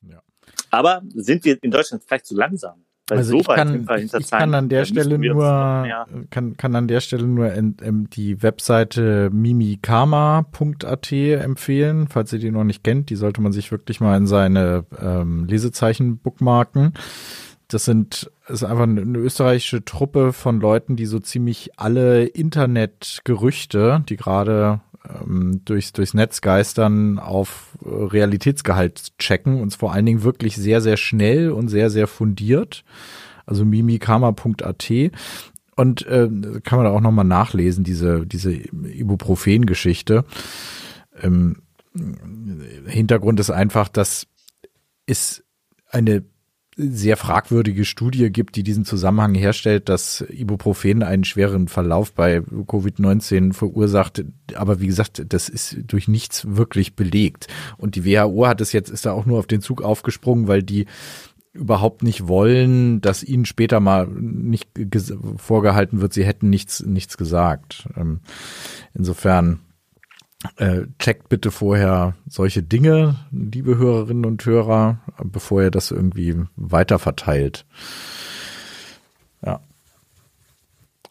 ja. Aber sind wir in Deutschland vielleicht zu langsam? Also so ich kann, ich kann an der Stelle nur kann, kann an der Stelle nur in, in die Webseite mimikama.at empfehlen, falls ihr die noch nicht kennt. Die sollte man sich wirklich mal in seine ähm, Lesezeichen bookmarken. Das sind ist einfach eine österreichische Truppe von Leuten, die so ziemlich alle Internetgerüchte, die gerade ähm, durchs, durchs Netz geistern, auf Realitätsgehalt checken und vor allen Dingen wirklich sehr, sehr schnell und sehr, sehr fundiert. Also mimikama.at. Und äh, kann man da auch nochmal nachlesen, diese, diese Ibuprofen-Geschichte. Ähm, Hintergrund ist einfach, dass es eine sehr fragwürdige Studie gibt, die diesen Zusammenhang herstellt, dass Ibuprofen einen schweren Verlauf bei Covid-19 verursacht. Aber wie gesagt, das ist durch nichts wirklich belegt. Und die WHO hat es jetzt, ist da auch nur auf den Zug aufgesprungen, weil die überhaupt nicht wollen, dass ihnen später mal nicht vorgehalten wird, sie hätten nichts, nichts gesagt. Ähm, insofern äh, checkt bitte vorher solche Dinge, liebe Hörerinnen und Hörer, bevor ihr das irgendwie weiter verteilt. Ja.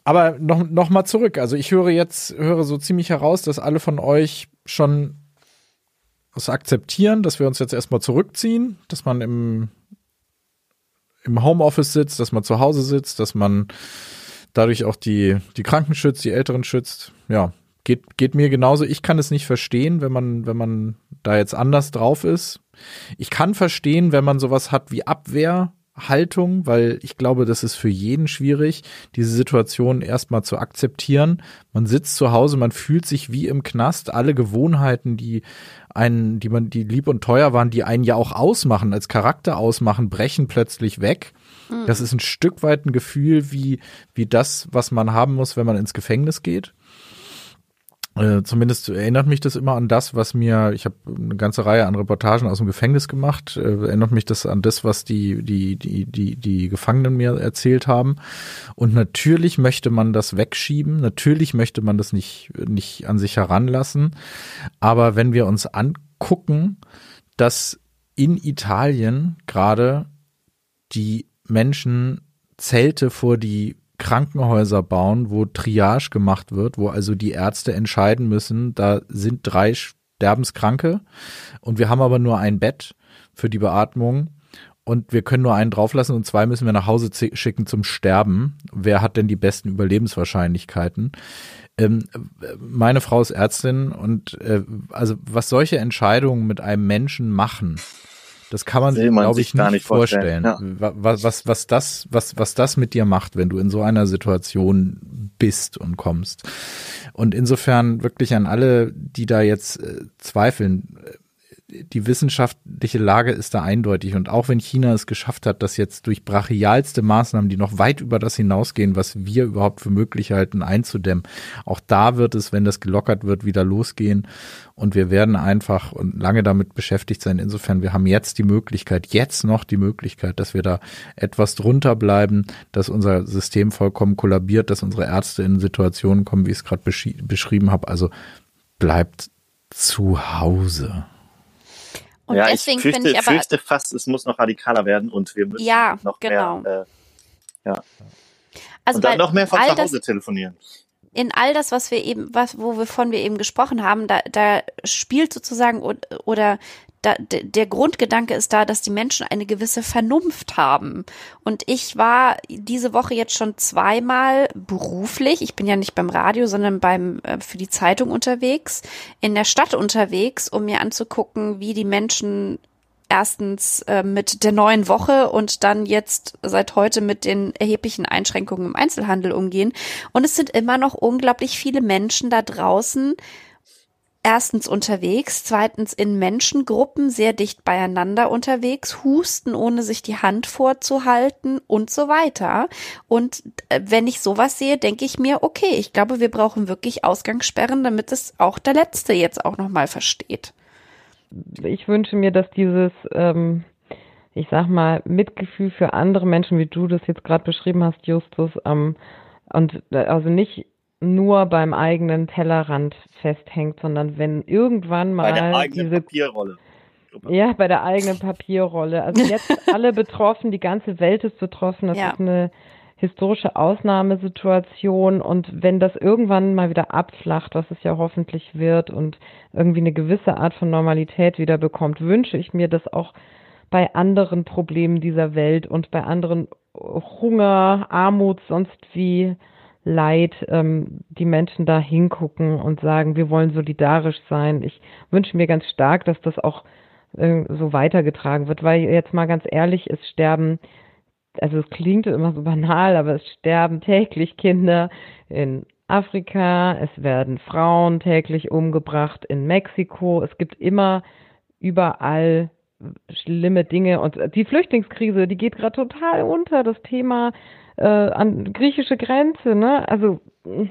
Aber noch, noch mal zurück. Also ich höre jetzt, höre so ziemlich heraus, dass alle von euch schon das akzeptieren, dass wir uns jetzt erstmal zurückziehen, dass man im, im Homeoffice sitzt, dass man zu Hause sitzt, dass man dadurch auch die, die Kranken schützt, die Älteren schützt. Ja, Geht, geht mir genauso. Ich kann es nicht verstehen, wenn man, wenn man da jetzt anders drauf ist. Ich kann verstehen, wenn man sowas hat wie Abwehrhaltung, weil ich glaube, das ist für jeden schwierig, diese Situation erstmal zu akzeptieren. Man sitzt zu Hause, man fühlt sich wie im Knast. Alle Gewohnheiten, die einen, die man, die lieb und teuer waren, die einen ja auch ausmachen, als Charakter ausmachen, brechen plötzlich weg. Mhm. Das ist ein Stück weit ein Gefühl wie, wie das, was man haben muss, wenn man ins Gefängnis geht. Äh, zumindest erinnert mich das immer an das, was mir, ich habe eine ganze Reihe an Reportagen aus dem Gefängnis gemacht, äh, erinnert mich das an das, was die, die, die, die, die Gefangenen mir erzählt haben. Und natürlich möchte man das wegschieben, natürlich möchte man das nicht, nicht an sich heranlassen. Aber wenn wir uns angucken, dass in Italien gerade die Menschen Zelte vor die Krankenhäuser bauen, wo Triage gemacht wird, wo also die Ärzte entscheiden müssen, da sind drei Sterbenskranke und wir haben aber nur ein Bett für die Beatmung und wir können nur einen drauflassen und zwei müssen wir nach Hause schicken zum Sterben. Wer hat denn die besten Überlebenswahrscheinlichkeiten? Ähm, meine Frau ist Ärztin und äh, also was solche Entscheidungen mit einem Menschen machen, das kann man, sich, glaube ich, nicht, nicht vorstellen. vorstellen. Ja. Was, was, was, das, was, was das mit dir macht, wenn du in so einer Situation bist und kommst. Und insofern wirklich an alle, die da jetzt äh, zweifeln, die wissenschaftliche Lage ist da eindeutig. Und auch wenn China es geschafft hat, das jetzt durch brachialste Maßnahmen, die noch weit über das hinausgehen, was wir überhaupt für möglich halten, einzudämmen, auch da wird es, wenn das gelockert wird, wieder losgehen. Und wir werden einfach und lange damit beschäftigt sein. Insofern, wir haben jetzt die Möglichkeit, jetzt noch die Möglichkeit, dass wir da etwas drunter bleiben, dass unser System vollkommen kollabiert, dass unsere Ärzte in Situationen kommen, wie ich es gerade beschrieben habe. Also bleibt zu Hause. Und ja, deswegen ich fürchte, ich aber, fürchte fast, es muss noch radikaler werden und wir müssen ja, noch genau. mehr, äh, ja. Also und dann noch mehr von zu Hause telefonieren. In all das, was wir eben, was, wovon wir eben gesprochen haben, da, da spielt sozusagen oder da, der Grundgedanke ist da, dass die Menschen eine gewisse Vernunft haben. Und ich war diese Woche jetzt schon zweimal beruflich, ich bin ja nicht beim Radio, sondern beim äh, für die Zeitung unterwegs, in der Stadt unterwegs, um mir anzugucken, wie die Menschen erstens äh, mit der neuen Woche und dann jetzt seit heute mit den erheblichen Einschränkungen im Einzelhandel umgehen. Und es sind immer noch unglaublich viele Menschen da draußen, erstens unterwegs, zweitens in Menschengruppen sehr dicht beieinander unterwegs, husten, ohne sich die Hand vorzuhalten und so weiter. Und äh, wenn ich sowas sehe, denke ich mir, okay, ich glaube, wir brauchen wirklich Ausgangssperren, damit es auch der Letzte jetzt auch nochmal versteht. Ich wünsche mir, dass dieses, ähm, ich sag mal, Mitgefühl für andere Menschen, wie du das jetzt gerade beschrieben hast, Justus, ähm, und äh, also nicht nur beim eigenen Tellerrand festhängt, sondern wenn irgendwann mal bei der eigenen diese Papierrolle. Ja, bei der eigenen Papierrolle. Also jetzt *laughs* alle betroffen, die ganze Welt ist betroffen. Das ja. ist eine historische Ausnahmesituation und wenn das irgendwann mal wieder abflacht, was es ja hoffentlich wird und irgendwie eine gewisse Art von Normalität wieder bekommt, wünsche ich mir das auch bei anderen Problemen dieser Welt und bei anderen Hunger, Armut, sonst wie Leid ähm, die Menschen da hingucken und sagen, wir wollen solidarisch sein. Ich wünsche mir ganz stark, dass das auch äh, so weitergetragen wird, weil jetzt mal ganz ehrlich, es sterben, also es klingt immer so banal, aber es sterben täglich Kinder in Afrika, es werden Frauen täglich umgebracht in Mexiko, es gibt immer überall schlimme Dinge und die Flüchtlingskrise, die geht gerade total unter. Das Thema äh, an griechische Grenze, ne? Also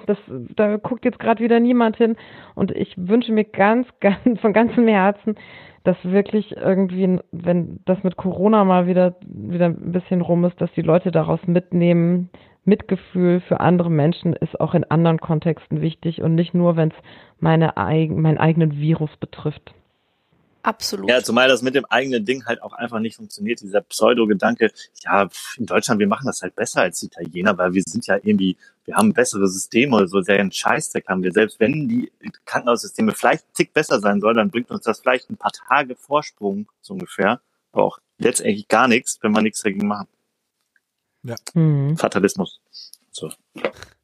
das, da guckt jetzt gerade wieder niemand hin. Und ich wünsche mir ganz, *laughs* ganz von ganzem Herzen, dass wirklich irgendwie, wenn das mit Corona mal wieder wieder ein bisschen rum ist, dass die Leute daraus mitnehmen, Mitgefühl für andere Menschen ist auch in anderen Kontexten wichtig und nicht nur, wenn es meine meinen eigenen Virus betrifft. Absolut. Ja, zumal das mit dem eigenen Ding halt auch einfach nicht funktioniert. Dieser Pseudo-Gedanke, ja, in Deutschland, wir machen das halt besser als die Italiener, weil wir sind ja irgendwie, wir haben bessere Systeme oder so, sehr einen Scheißdreck haben wir. Selbst wenn die Krankenhaussysteme vielleicht einen Tick besser sein sollen, dann bringt uns das vielleicht ein paar Tage Vorsprung, so ungefähr. Aber auch letztendlich gar nichts, wenn wir nichts dagegen machen. Ja. Mhm. Fatalismus. So.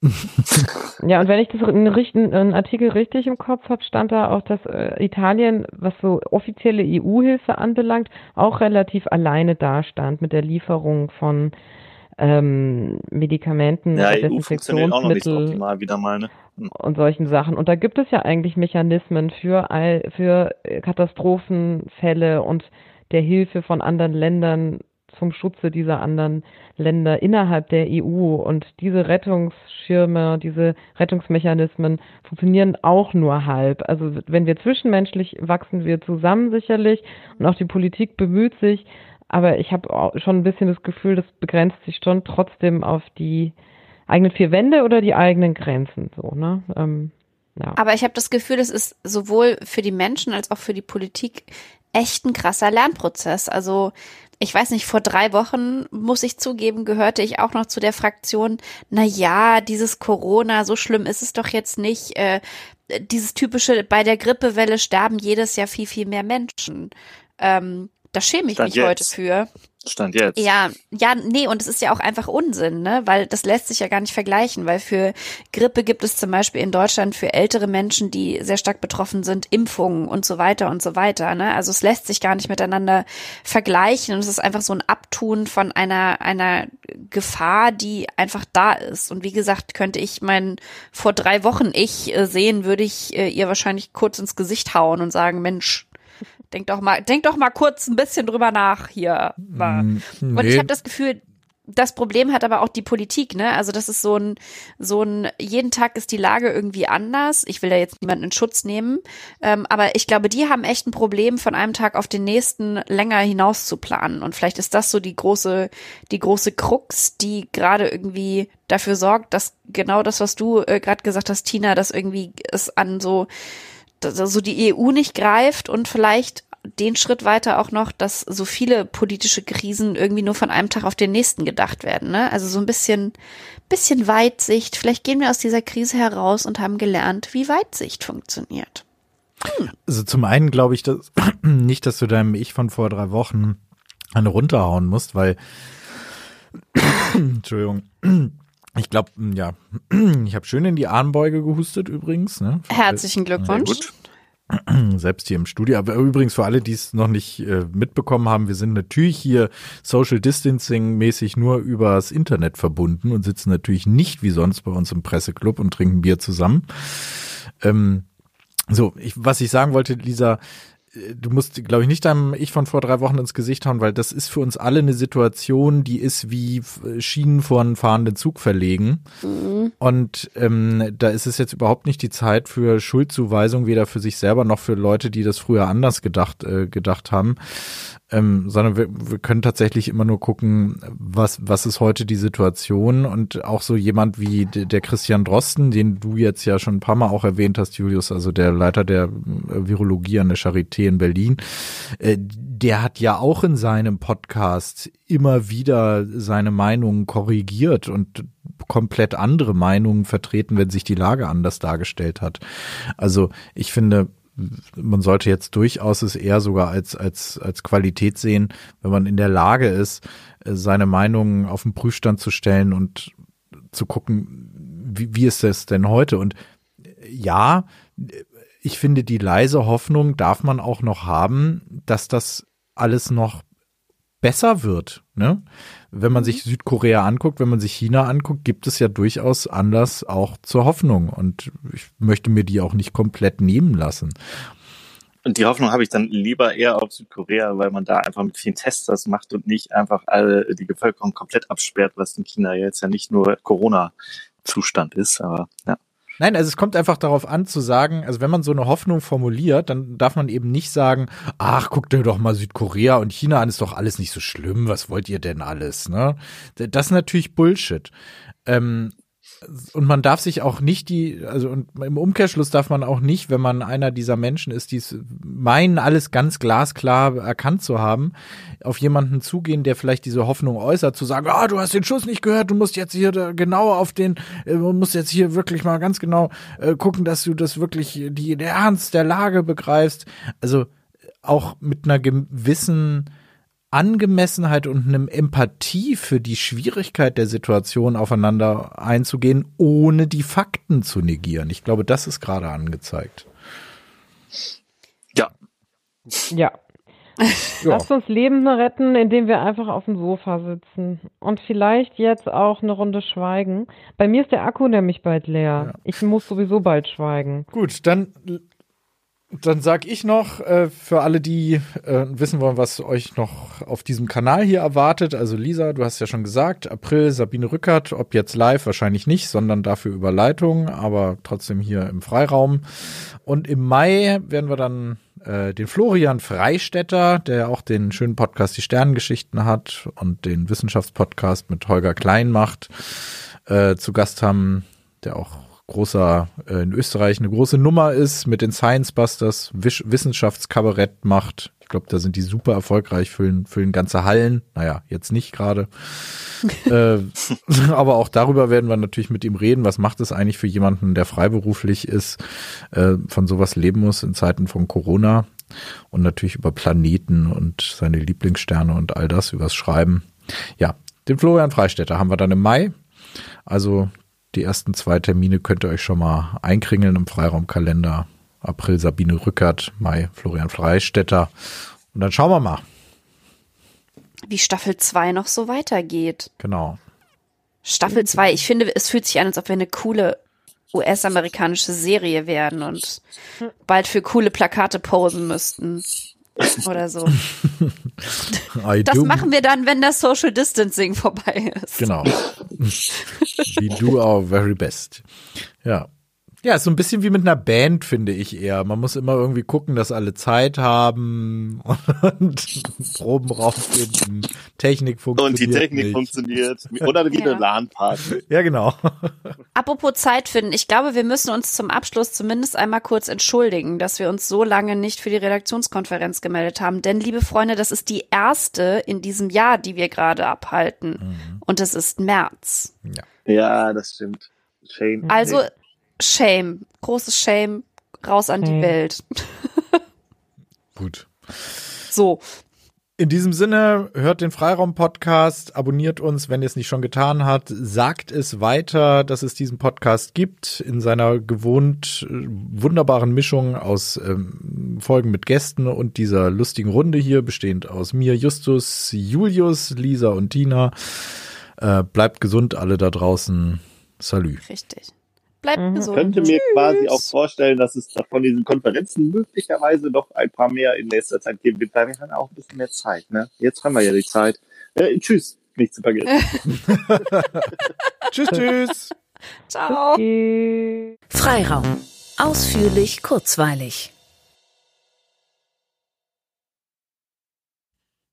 *laughs* ja, und wenn ich das einen Artikel richtig im Kopf habe, stand da auch, dass äh, Italien, was so offizielle EU-Hilfe anbelangt, auch relativ alleine dastand mit der Lieferung von ähm, Medikamenten, ja, Desinfektionsmittel so wieder mal, ne? Hm. und solchen Sachen. Und da gibt es ja eigentlich Mechanismen für, für Katastrophenfälle und der Hilfe von anderen Ländern zum Schutze dieser anderen Länder innerhalb der EU. Und diese Rettungsschirme, diese Rettungsmechanismen funktionieren auch nur halb. Also wenn wir zwischenmenschlich wachsen wir zusammen sicherlich und auch die Politik bemüht sich. Aber ich habe schon ein bisschen das Gefühl, das begrenzt sich schon trotzdem auf die eigenen vier Wände oder die eigenen Grenzen. So, ne? Ähm, ja. Aber ich habe das Gefühl, es ist sowohl für die Menschen als auch für die Politik echt ein krasser Lernprozess. Also ich weiß nicht, vor drei Wochen, muss ich zugeben, gehörte ich auch noch zu der Fraktion, na ja, dieses Corona, so schlimm ist es doch jetzt nicht. Äh, dieses typische, bei der Grippewelle sterben jedes Jahr viel, viel mehr Menschen. Ähm, da schäme ich Stand mich jetzt. heute für. Stand jetzt. Ja, ja, nee, und es ist ja auch einfach Unsinn, ne? Weil das lässt sich ja gar nicht vergleichen, weil für Grippe gibt es zum Beispiel in Deutschland für ältere Menschen, die sehr stark betroffen sind, Impfungen und so weiter und so weiter, ne? Also es lässt sich gar nicht miteinander vergleichen und es ist einfach so ein Abtun von einer, einer Gefahr, die einfach da ist. Und wie gesagt, könnte ich mein vor drei Wochen ich äh, sehen, würde ich äh, ihr wahrscheinlich kurz ins Gesicht hauen und sagen, Mensch, Denk doch mal, denk doch mal kurz ein bisschen drüber nach hier. Mm, nee. Und ich habe das Gefühl, das Problem hat aber auch die Politik, ne? Also das ist so ein, so ein, jeden Tag ist die Lage irgendwie anders. Ich will da jetzt niemanden in Schutz nehmen, ähm, aber ich glaube, die haben echt ein Problem, von einem Tag auf den nächsten länger hinaus zu planen. Und vielleicht ist das so die große, die große Krux, die gerade irgendwie dafür sorgt, dass genau das, was du äh, gerade gesagt hast, Tina, dass irgendwie es an so so die EU nicht greift und vielleicht den Schritt weiter auch noch, dass so viele politische Krisen irgendwie nur von einem Tag auf den nächsten gedacht werden. Ne? Also so ein bisschen, bisschen Weitsicht. Vielleicht gehen wir aus dieser Krise heraus und haben gelernt, wie Weitsicht funktioniert. Also zum einen glaube ich dass, *clears throat* nicht, dass du deinem Ich von vor drei Wochen eine runterhauen musst, weil *clears throat* Entschuldigung. Ich glaube, ja, *clears throat* ich habe schön in die Armbeuge gehustet übrigens. Ne? Herzlichen Glückwunsch. *clears throat* Selbst hier im Studio. Aber übrigens für alle, die es noch nicht äh, mitbekommen haben, wir sind natürlich hier Social Distancing mäßig nur übers Internet verbunden und sitzen natürlich nicht wie sonst bei uns im Presseclub und trinken Bier zusammen. Ähm, so, ich, was ich sagen wollte, Lisa, du musst, glaube ich, nicht deinem Ich von vor drei Wochen ins Gesicht hauen, weil das ist für uns alle eine Situation, die ist wie Schienen vor einen fahrenden Zug verlegen. Mhm. Und ähm, da ist es jetzt überhaupt nicht die Zeit für Schuldzuweisung, weder für sich selber noch für Leute, die das früher anders gedacht, äh, gedacht haben ähm, sondern wir, wir können tatsächlich immer nur gucken, was, was ist heute die Situation und auch so jemand wie der Christian Drosten, den du jetzt ja schon ein paar Mal auch erwähnt hast, Julius, also der Leiter der äh, Virologie an der Charité in Berlin, äh, der hat ja auch in seinem Podcast immer wieder seine Meinungen korrigiert und komplett andere Meinungen vertreten, wenn sich die Lage anders dargestellt hat. Also ich finde, man sollte jetzt durchaus es eher sogar als, als, als Qualität sehen, wenn man in der Lage ist, seine Meinung auf den Prüfstand zu stellen und zu gucken, wie, wie ist das denn heute? Und ja, ich finde, die leise Hoffnung darf man auch noch haben, dass das alles noch besser wird. Ne? Wenn man mhm. sich Südkorea anguckt, wenn man sich China anguckt, gibt es ja durchaus Anlass auch zur Hoffnung. Und ich möchte mir die auch nicht komplett nehmen lassen. Und die Hoffnung habe ich dann lieber eher auf Südkorea, weil man da einfach mit vielen Tests das macht und nicht einfach alle die Bevölkerung komplett absperrt, was in China jetzt ja nicht nur Corona-Zustand ist, aber ja. Nein, also es kommt einfach darauf an zu sagen, also wenn man so eine Hoffnung formuliert, dann darf man eben nicht sagen, ach, guckt dir doch mal Südkorea und China an, ist doch alles nicht so schlimm, was wollt ihr denn alles, ne? Das ist natürlich Bullshit. Ähm, und man darf sich auch nicht die, also und im Umkehrschluss darf man auch nicht, wenn man einer dieser Menschen ist, die meinen, alles ganz glasklar erkannt zu haben, auf jemanden zugehen, der vielleicht diese Hoffnung äußert, zu sagen, ah, du hast den Schuss nicht gehört, du musst jetzt hier genau auf den, äh, du musst jetzt hier wirklich mal ganz genau äh, gucken, dass du das wirklich, die, der Ernst der Lage begreifst. Also auch mit einer gewissen Angemessenheit und einem Empathie für die Schwierigkeit der Situation aufeinander einzugehen, ohne die Fakten zu negieren. Ich glaube, das ist gerade angezeigt. Ja. Ja. Lasst uns Leben retten, indem wir einfach auf dem Sofa sitzen und vielleicht jetzt auch eine Runde schweigen. Bei mir ist der Akku nämlich bald leer. Ja. Ich muss sowieso bald schweigen. Gut, dann dann sag ich noch, äh, für alle, die äh, wissen wollen, was euch noch auf diesem Kanal hier erwartet. Also Lisa, du hast ja schon gesagt, April Sabine Rückert, ob jetzt live, wahrscheinlich nicht, sondern dafür über Leitung, aber trotzdem hier im Freiraum. Und im Mai werden wir dann äh, den Florian Freistetter, der auch den schönen Podcast Die Sternengeschichten hat und den Wissenschaftspodcast mit Holger Klein macht, äh, zu Gast haben, der auch großer, äh, in Österreich eine große Nummer ist, mit den Science Busters Wisch Wissenschaftskabarett macht. Ich glaube, da sind die super erfolgreich, füllen, füllen ganze Hallen. Naja, jetzt nicht gerade. *laughs* äh, aber auch darüber werden wir natürlich mit ihm reden. Was macht es eigentlich für jemanden, der freiberuflich ist, äh, von sowas leben muss in Zeiten von Corona? Und natürlich über Planeten und seine Lieblingssterne und all das, übers Schreiben. Ja, den Florian Freistetter haben wir dann im Mai. Also die ersten zwei Termine könnt ihr euch schon mal einkringeln im Freiraumkalender. April Sabine Rückert, Mai Florian Freistetter. Und dann schauen wir mal. Wie Staffel 2 noch so weitergeht. Genau. Staffel 2, ich finde, es fühlt sich an, als ob wir eine coole US-amerikanische Serie werden und bald für coole Plakate posen müssten. Oder so. das do. machen wir dann, wenn das Social Distancing vorbei ist. Genau. *laughs* We do our very best. Ja. Ja, ist so ein bisschen wie mit einer Band, finde ich eher. Man muss immer irgendwie gucken, dass alle Zeit haben *laughs* und Proben rausfinden. Technik funktioniert. Und die Technik nicht. funktioniert. Oder wie ja. eine LAN-Party. Ja, genau. Apropos Zeit finden. Ich glaube, wir müssen uns zum Abschluss zumindest einmal kurz entschuldigen, dass wir uns so lange nicht für die Redaktionskonferenz gemeldet haben. Denn, liebe Freunde, das ist die erste in diesem Jahr, die wir gerade abhalten. Mhm. Und es ist März. Ja. ja, das stimmt. Shame. Also, Shame, großes Shame. raus an die Welt. *laughs* Gut. So. In diesem Sinne, hört den Freiraum-Podcast, abonniert uns, wenn ihr es nicht schon getan habt, sagt es weiter, dass es diesen Podcast gibt, in seiner gewohnt äh, wunderbaren Mischung aus ähm, Folgen mit Gästen und dieser lustigen Runde hier, bestehend aus mir, Justus, Julius, Lisa und Tina. Äh, bleibt gesund, alle da draußen. Salü. Richtig. Bleibt mhm. gesund. Ich könnte mir Tschüss. quasi auch vorstellen, dass es von diesen Konferenzen möglicherweise noch ein paar mehr in nächster Zeit geben wird, weil wir haben auch ein bisschen mehr Zeit. Ne? Jetzt haben wir ja die Zeit. Äh, tschüss, nicht zu vergessen. *laughs* *laughs* tschüss, tschüss. Ciao. Freiraum. Ausführlich, kurzweilig.